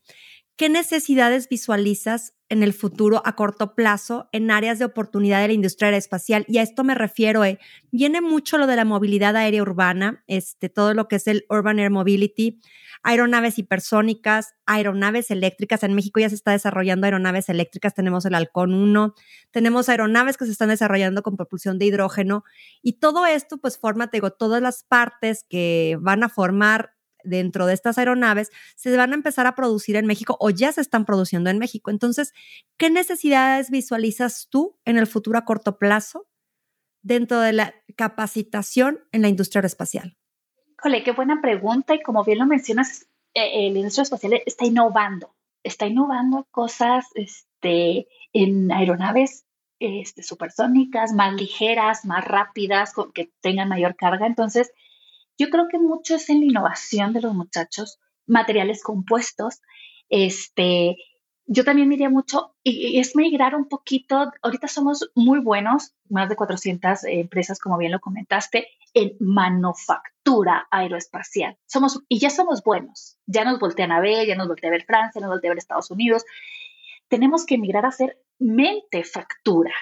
¿qué necesidades visualizas en el futuro a corto plazo en áreas de oportunidad de la industria aeroespacial? Y a esto me refiero, eh, viene mucho lo de la movilidad aérea urbana, este, todo lo que es el Urban Air Mobility, aeronaves hipersónicas, aeronaves eléctricas. En México ya se está desarrollando aeronaves eléctricas, tenemos el Halcón 1, tenemos aeronaves que se están desarrollando con propulsión de hidrógeno y todo esto pues forma, te digo, todas las partes que van a formar dentro de estas aeronaves se van a empezar a producir en México o ya se están produciendo en México. Entonces, ¿qué necesidades visualizas tú en el futuro a corto plazo dentro de la capacitación en la industria aeroespacial? Híjole, qué buena pregunta y como bien lo mencionas, eh, la industria espacial está innovando, está innovando cosas este, en aeronaves este, supersónicas, más ligeras, más rápidas, que tengan mayor carga. Entonces, yo creo que mucho es en la innovación de los muchachos, materiales compuestos, este, yo también diría mucho, y, es migrar un poquito, ahorita somos muy buenos, más de 400 empresas, como bien lo comentaste, en manufactura aeroespacial. Somos, y ya somos buenos, ya nos voltean a ver, ya nos voltean a ver Francia, nos voltean a ver Estados Unidos. Tenemos que migrar a ser mente factura.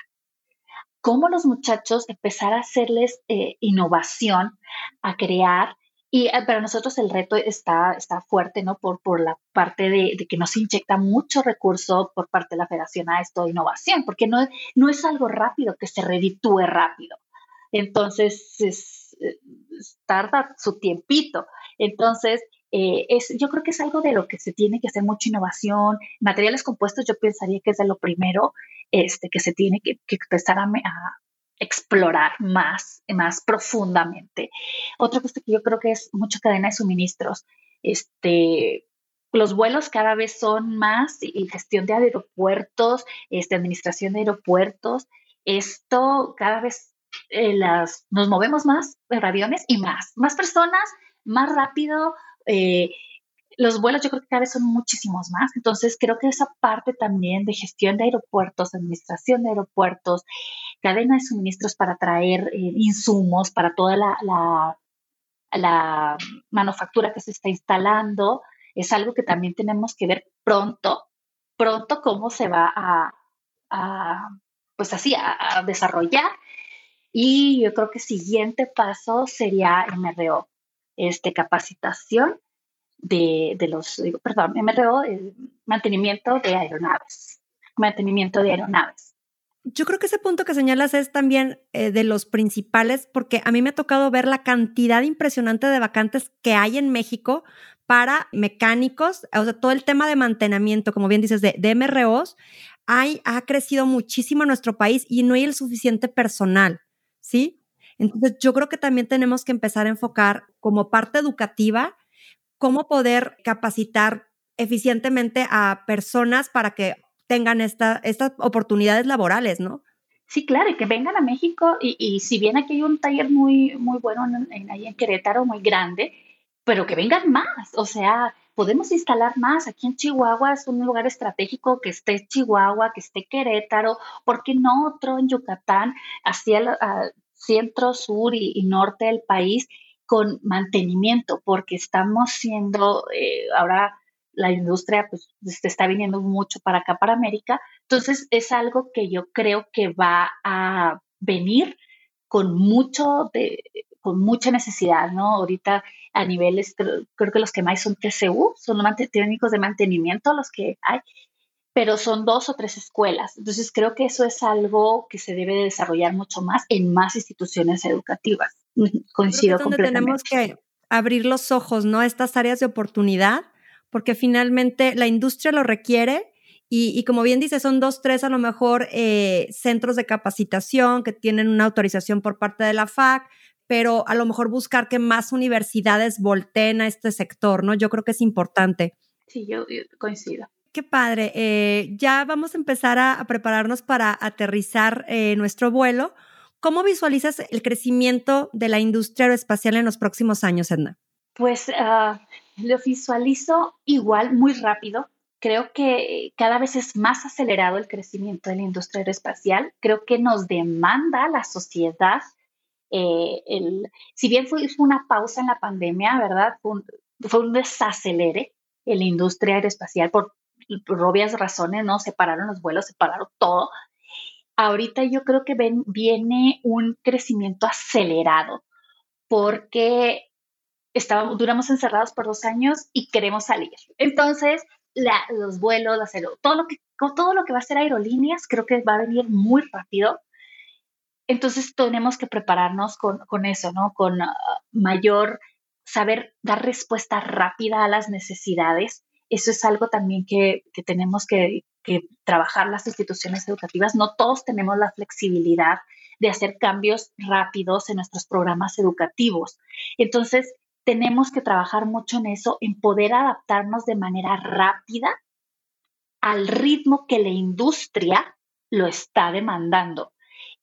Cómo los muchachos empezar a hacerles eh, innovación, a crear y eh, para nosotros el reto está, está fuerte, ¿no? Por, por la parte de, que nos inyecta mucho recurso por parte de la federación a esto de innovación, porque no, no es algo rápido que se reditúe rápido. Entonces, es, tarda su tiempito. Entonces, eh, es, yo creo que es algo de lo que se tiene que hacer mucha innovación. Materiales compuestos, yo pensaría que es de lo primero este, que se tiene que, empezar a, explorar más, más profundamente. Otra cosa que yo creo que es mucha cadena de suministros. Este, los vuelos cada vez son más y gestión de aeropuertos, este, administración de aeropuertos. Esto cada vez eh, las, nos movemos más en aviones y más, más personas, más rápido. Eh, los vuelos yo creo que cada vez son muchísimos más. Entonces creo que esa parte también de gestión de aeropuertos, administración de aeropuertos, cadena de suministros para traer eh, insumos para toda la, la, manufactura que se está instalando, es algo que también tenemos que ver pronto, pronto cómo se va a, pues así, a, desarrollar. Y yo creo que siguiente paso sería MRO, este, capacitación de, los, perdón, MRO, mantenimiento de aeronaves, mantenimiento de aeronaves. Yo creo que ese punto que señalas es también eh, de los principales, porque a mí me ha tocado ver la cantidad impresionante de vacantes que hay en México para mecánicos, o sea, todo el tema de mantenimiento, como bien dices, de, de MROs, hay, ha crecido muchísimo en nuestro país y no hay el suficiente personal, ¿sí? Entonces, yo creo que también tenemos que empezar a enfocar como parte educativa cómo poder capacitar eficientemente a personas para que tengan esta, estas oportunidades laborales, ¿no? Sí, claro, y que vengan a México y, si bien aquí hay un taller muy, muy bueno en, ahí en Querétaro, muy grande, pero que vengan más, o sea, podemos instalar más. Aquí en Chihuahua es un lugar estratégico que esté Chihuahua, que esté Querétaro, ¿por qué no otro en Yucatán, hacia el centro, sur y, norte del país con mantenimiento? Porque estamos siendo eh, ahora la industria pues está viniendo mucho para acá, para América. Entonces es algo que yo creo que va a venir con mucho de, con mucha necesidad, ¿no? Ahorita a niveles, creo, que los que más son TCU, son técnicos de mantenimiento los que hay, pero son dos o tres escuelas. Entonces creo que eso es algo que se debe desarrollar mucho más en más instituciones educativas. Coincido creo que tenemos que abrir los ojos, ¿no? A estas áreas de oportunidad, porque finalmente la industria lo requiere y, como bien dice, son dos, tres a lo mejor eh, centros de capacitación que tienen una autorización por parte de la FAC, pero a lo mejor buscar que más universidades volteen a este sector, ¿no? Yo creo que es importante. Sí, yo, coincido. Qué padre. Eh, ya vamos a empezar a, prepararnos para aterrizar eh, nuestro vuelo. ¿Cómo visualizas el crecimiento de la industria aeroespacial en los próximos años, Edna? Pues uh, lo visualizo igual, muy rápido. Creo que cada vez es más acelerado el crecimiento de la industria aeroespacial. Creo que nos demanda la sociedad eh, el, si bien fue, una pausa en la pandemia, ¿verdad? Fue un, desacelere en la industria aeroespacial por, obvias razones, ¿no? Separaron los vuelos, separaron todo. Ahorita yo creo que viene un crecimiento acelerado porque estábamos, duramos encerrados por dos años y queremos salir. Entonces, los vuelos, todo, lo que, todo lo que va a ser aerolíneas, creo que va a venir muy rápido. Entonces tenemos que prepararnos con, eso, ¿no? Con ah, mayor saber dar respuesta rápida a las necesidades. Eso es algo también que, tenemos que, que, trabajar las instituciones educativas. No todos tenemos la flexibilidad de hacer cambios rápidos en nuestros programas educativos. Entonces, tenemos que trabajar mucho en eso, en poder adaptarnos de manera rápida al ritmo que la industria lo está demandando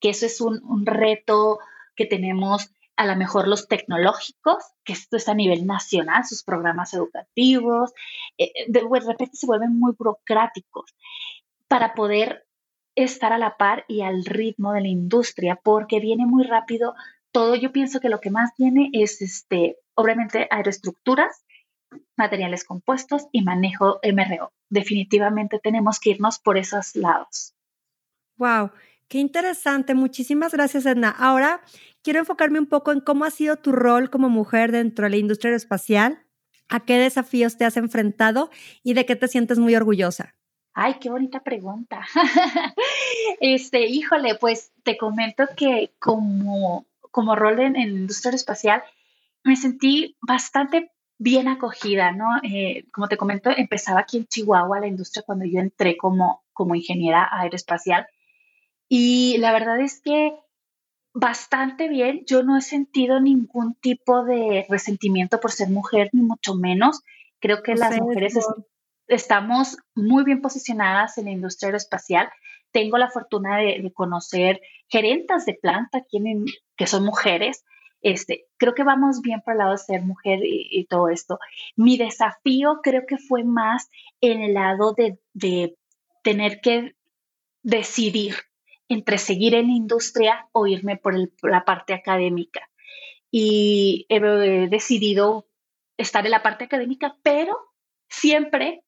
que eso es un, reto que tenemos a lo mejor los tecnológicos, que esto es a nivel nacional, sus programas educativos, eh, de, repente se vuelven muy burocráticos para poder estar a la par y al ritmo de la industria, porque viene muy rápido todo. Yo pienso que lo que más viene es, este, obviamente, aeroestructuras, materiales compuestos y manejo MRO. Definitivamente tenemos que irnos por esos lados. Wow. Qué interesante, muchísimas gracias Edna. Ahora quiero enfocarme un poco en cómo ha sido tu rol como mujer dentro de la industria aeroespacial, a qué desafíos te has enfrentado y de qué te sientes muy orgullosa. Ay, qué bonita pregunta. [LAUGHS] este, híjole, pues te comento que como, como rol en, la industria aeroespacial me sentí bastante bien acogida, ¿no? Eh, como te comento, empezaba aquí en Chihuahua la industria cuando yo entré como, como ingeniera aeroespacial y la verdad es que bastante bien. Yo no he sentido ningún tipo de resentimiento por ser mujer, ni mucho menos. Creo que las mujeres estamos muy bien posicionadas en la industria aeroespacial. Tengo la fortuna de, conocer gerentas de planta que son mujeres. Este, creo que vamos bien por el lado de ser mujer y, todo esto. Mi desafío creo que fue más en el lado de, de tener que decidir entre seguir en la industria o irme por, la parte académica. Y he, decidido estar en la parte académica, pero siempre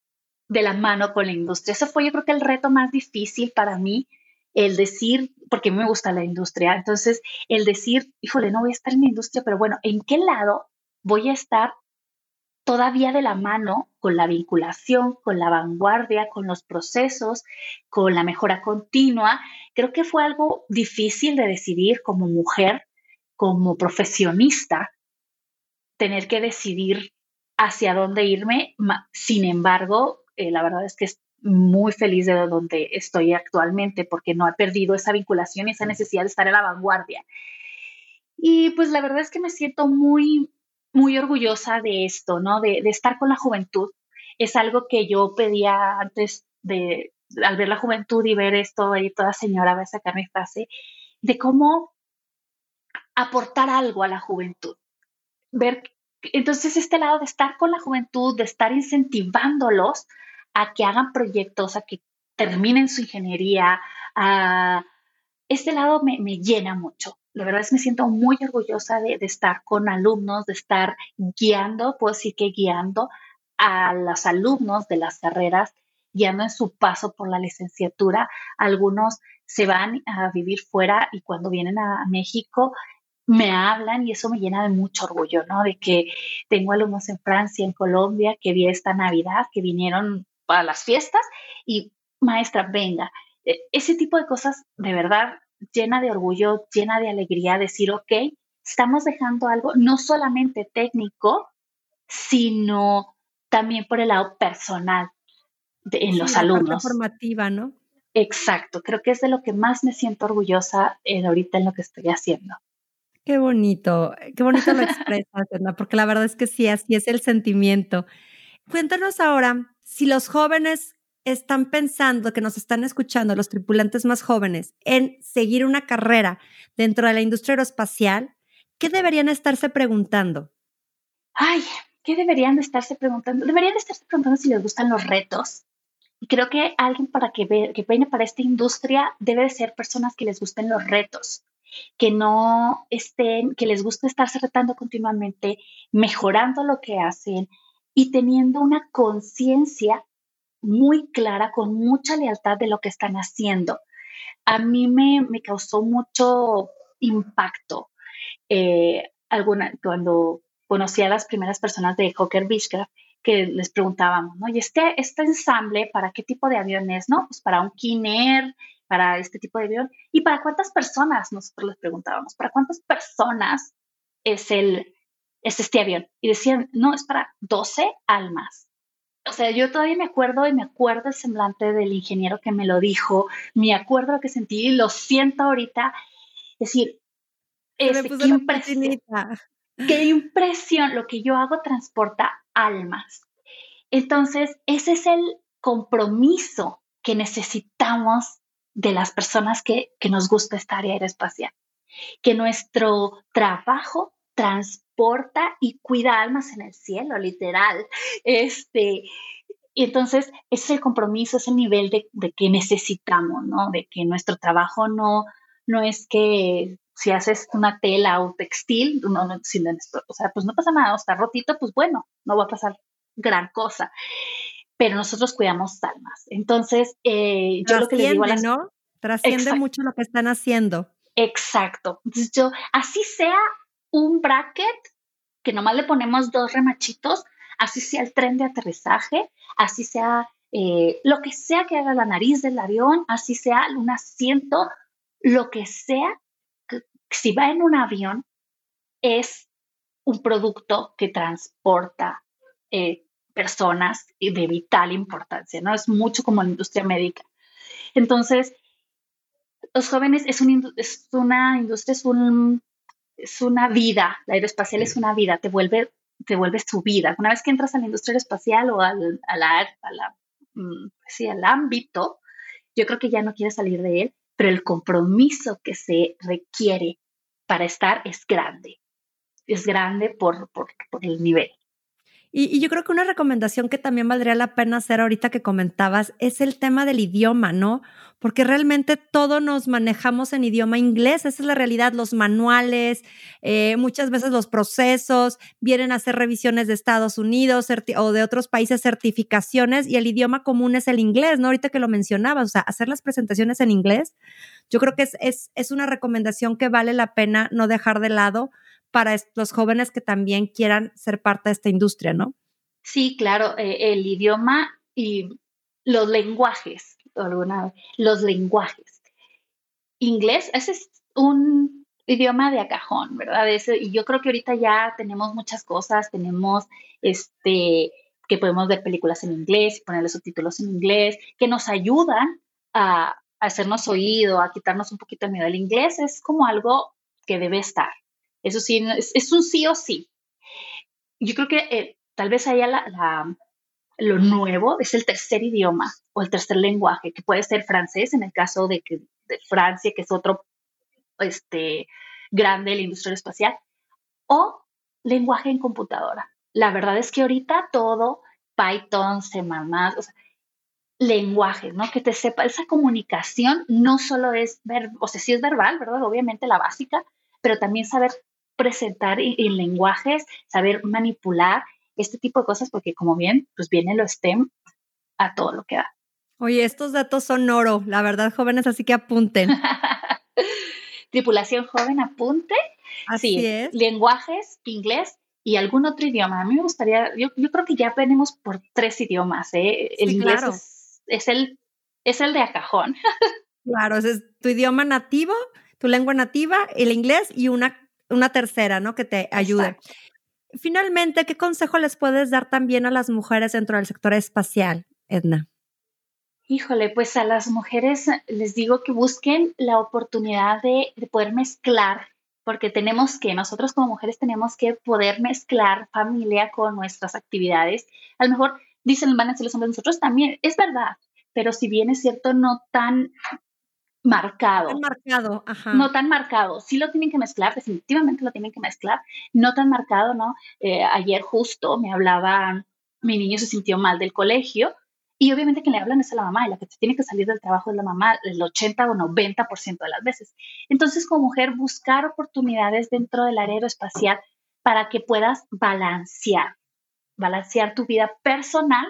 de la mano con la industria. Eso fue yo creo que el reto más difícil para mí, el decir, porque me gusta la industria, entonces el decir, híjole, no voy a estar en la industria, pero bueno, ¿en qué lado voy a estar todavía de la mano con la vinculación, con la vanguardia, con los procesos, con la mejora continua. Creo que fue algo difícil de decidir como mujer, como profesionista, tener que decidir hacia dónde irme. Sin embargo, eh, la verdad es que es muy feliz de donde estoy actualmente porque no he perdido esa vinculación y esa necesidad de estar en la vanguardia. Y pues la verdad es que me siento muy muy orgullosa de esto, ¿no? De, estar con la juventud. Es algo que yo pedía antes de, al ver la juventud y ver esto, ahí toda señora va a sacar mi frase, de cómo aportar algo a la juventud. Ver entonces este lado de estar con la juventud, de estar incentivándolos a que hagan proyectos, a que terminen su ingeniería, a este lado me, llena mucho. La verdad es que me siento muy orgullosa de, estar con alumnos, de estar guiando, puedo decir que guiando a los alumnos de las carreras, guiando en su paso por la licenciatura. Algunos se van a vivir fuera y cuando vienen a México me hablan y eso me llena de mucho orgullo, ¿no? De que tengo alumnos en Francia, en Colombia, que vi esta Navidad, que vinieron para las fiestas y maestra, venga. E, ese tipo de cosas de verdad llena de orgullo, llena de alegría, decir, ok, estamos dejando algo no solamente técnico, sino también por el lado personal en los alumnos. formativa, ¿no? Exacto, creo que es de lo que más me siento orgullosa en ahorita en lo que estoy haciendo. Qué bonito, qué bonito lo expresas, porque la verdad es que sí, así es el sentimiento. Cuéntanos ahora si los jóvenes están pensando, que nos están escuchando, los tripulantes más jóvenes, en seguir una carrera dentro de la industria aeroespacial, ¿qué deberían estarse preguntando? Ay, ¿qué deberían de estarse preguntando? Deberían de estarse preguntando si les gustan los retos. Y creo que alguien para que, ve, que para esta industria debe de ser personas que les gusten los retos, que no estén, que les guste estarse retando continuamente, mejorando lo que hacen y teniendo una conciencia muy clara, con mucha lealtad de lo que están haciendo. A mí me, causó mucho impacto eh, alguna, cuando conocí a las primeras personas de Hawker Beechcraft que les preguntábamos, ¿no? Y este, este ensamble, ¿para qué tipo de avión es, no? Pues para un Kiner, para este tipo de avión. ¿Y para cuántas personas? Nosotros les preguntábamos, ¿para cuántas personas es, el, es este avión? Y decían, no, es para 12 almas. O sea, yo todavía me acuerdo y me acuerdo el semblante del ingeniero que me lo dijo, me acuerdo lo que sentí y lo siento ahorita. Es decir, este, qué, impresión, qué impresión, lo que yo hago transporta almas. Entonces, ese es el compromiso que necesitamos de las personas que, que nos gusta esta área aeroespacial. Que nuestro trabajo transporta y cuida almas en el cielo, literal. Este, y entonces, ese es el compromiso, ese nivel de, que necesitamos, ¿no? De que nuestro trabajo no, no es que si haces una tela o textil, no, no, o sea, pues no pasa nada, o está rotito, pues bueno, no va a pasar gran cosa. Pero nosotros cuidamos almas. Entonces, eh, yo lo que les digo a las... ¿no? Trasciende mucho lo que están haciendo. Exacto. Entonces, yo, así sea un bracket que nomás le ponemos dos remachitos, así sea el tren de aterrizaje, así sea eh, lo que sea que haga la nariz del avión, así sea un asiento, lo que sea, si va en un avión, es un producto que transporta eh, personas de vital importancia, ¿no? Es mucho como la industria médica. Entonces, los jóvenes es, es una industria, es un es una vida, la aeroespacial es una vida, te vuelve, te vuelve su vida. Una vez que entras a la industria aeroespacial o al, a la, mm, sí, al ámbito, yo creo que ya no quieres salir de él, pero el compromiso que se requiere para estar es grande. Es grande por, por, por el nivel. Y, yo creo que una recomendación que también valdría la pena hacer ahorita que comentabas es el tema del idioma, ¿no? Porque realmente todo nos manejamos en idioma inglés, esa es la realidad, los manuales, eh, muchas veces los procesos, vienen a hacer revisiones de Estados Unidos o de otros países, certificaciones, y el idioma común es el inglés, ¿no? Ahorita que lo mencionabas, o sea, hacer las presentaciones en inglés, yo creo que es una recomendación que vale la pena no dejar de lado para los jóvenes que también quieran ser parte de esta industria, ¿no? Sí, claro, eh, el idioma y los lenguajes, alguna, los lenguajes. Inglés, ese es un idioma de acajón, ¿verdad? y yo creo que ahorita ya tenemos muchas cosas, tenemos este que podemos ver películas en inglés y ponerle subtítulos en inglés, que nos ayudan a, a hacernos oído, a quitarnos un poquito el miedo. El inglés es como algo que debe estar, eso sí, es, un sí o sí. Yo creo que eh, tal vez haya lo nuevo, es el tercer idioma o el tercer lenguaje, que puede ser francés en el caso de Francia, que es otro este, grande de la industria espacial, o lenguaje en computadora. La verdad es que ahorita todo, Python, C++, o sea, lenguaje, ¿no? Que te sepa, esa comunicación no solo es, ver, o sea, sí es verbal, ¿verdad? Obviamente la básica, pero también saber presentar en, lenguajes, saber manipular este tipo de cosas, porque como bien, pues viene lo STEM a todo lo que da. Oye, estos datos son oro, la verdad, jóvenes, así que apunten. [LAUGHS] Tripulación joven, apunte. Así es. Lenguajes, inglés y algún otro idioma. A mí me gustaría, yo, yo creo que ya venimos por tres idiomas, ¿eh? El inglés es, el, es el de a cajón. [LAUGHS] claro, ese es tu idioma nativo, tu lengua nativa, el inglés y una, una tercera, ¿no? Que te ayude. Finalmente, ¿qué consejo les puedes dar también a las mujeres dentro del sector espacial, Edna? Híjole, pues a las mujeres les digo que busquen la oportunidad de, poder mezclar, porque tenemos que, nosotros como mujeres tenemos que poder mezclar familia con nuestras actividades. A lo mejor dicen, van a ser los hombres, nosotros también, es verdad, pero si bien es cierto, no tan marcado. Tan marcado, ajá. No tan marcado. Sí lo tienen que mezclar, definitivamente lo tienen que mezclar. No tan marcado, ¿no? Eh, ayer justo me hablaban, mi niño se sintió mal del colegio y obviamente que le hablan es a la mamá y la que tiene que salir del trabajo es la mamá el 80 o 90% de las veces. Entonces, como mujer, buscar oportunidades dentro del área aeroespacial para que puedas balancear, balancear tu vida personal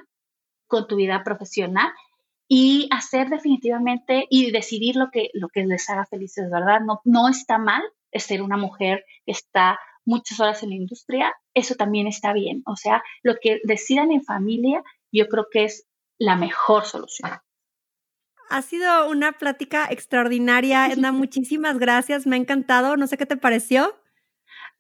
con tu vida profesional y hacer definitivamente y decidir lo que, lo que les haga felices, ¿verdad? No, no está mal ser una mujer que está muchas horas en la industria, eso también está bien. O sea, lo que decidan en familia, yo creo que es la mejor solución. Ha sido una plática extraordinaria, Edna. [LAUGHS] Muchísimas gracias, me ha encantado. No sé qué te pareció.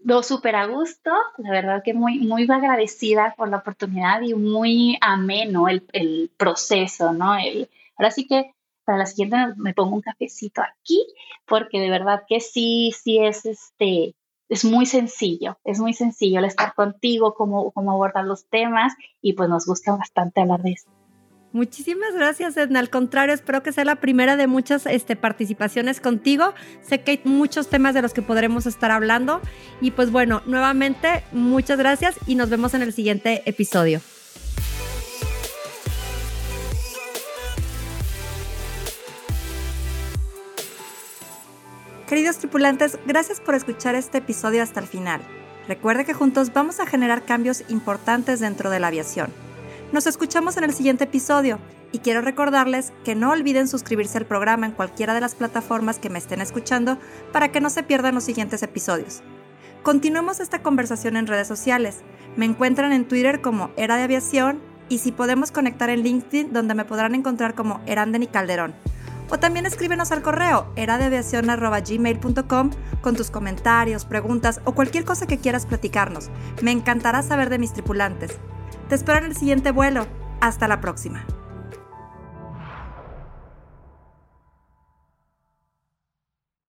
Do súper a gusto, la verdad que muy, muy agradecida por la oportunidad y muy ameno el, el proceso, ¿no? El, ahora sí que para la siguiente me pongo un cafecito aquí, porque de verdad que sí, sí es este, es muy sencillo, es muy sencillo el estar contigo, cómo, cómo abordar los temas y pues nos gusta bastante hablar de esto. Muchísimas gracias, Edna. Al contrario, espero que sea la primera de muchas este, participaciones contigo. Sé que hay muchos temas de los que podremos estar hablando. Y pues bueno, nuevamente, muchas gracias y nos vemos en el siguiente episodio. Queridos tripulantes, gracias por escuchar este episodio hasta el final. Recuerde que juntos vamos a generar cambios importantes dentro de la aviación. Nos escuchamos en el siguiente episodio y quiero recordarles que no olviden suscribirse al programa en cualquiera de las plataformas que me estén escuchando para que no se pierdan los siguientes episodios. Continuemos esta conversación en redes sociales. Me encuentran en Twitter como Era de Aviación y si podemos conectar en LinkedIn donde me podrán encontrar como Eranden y Calderón. O también escríbenos al correo eradeaviacion.gmail.com con tus comentarios, preguntas o cualquier cosa que quieras platicarnos. Me encantará saber de mis tripulantes. Te espero en el siguiente vuelo. Hasta la próxima.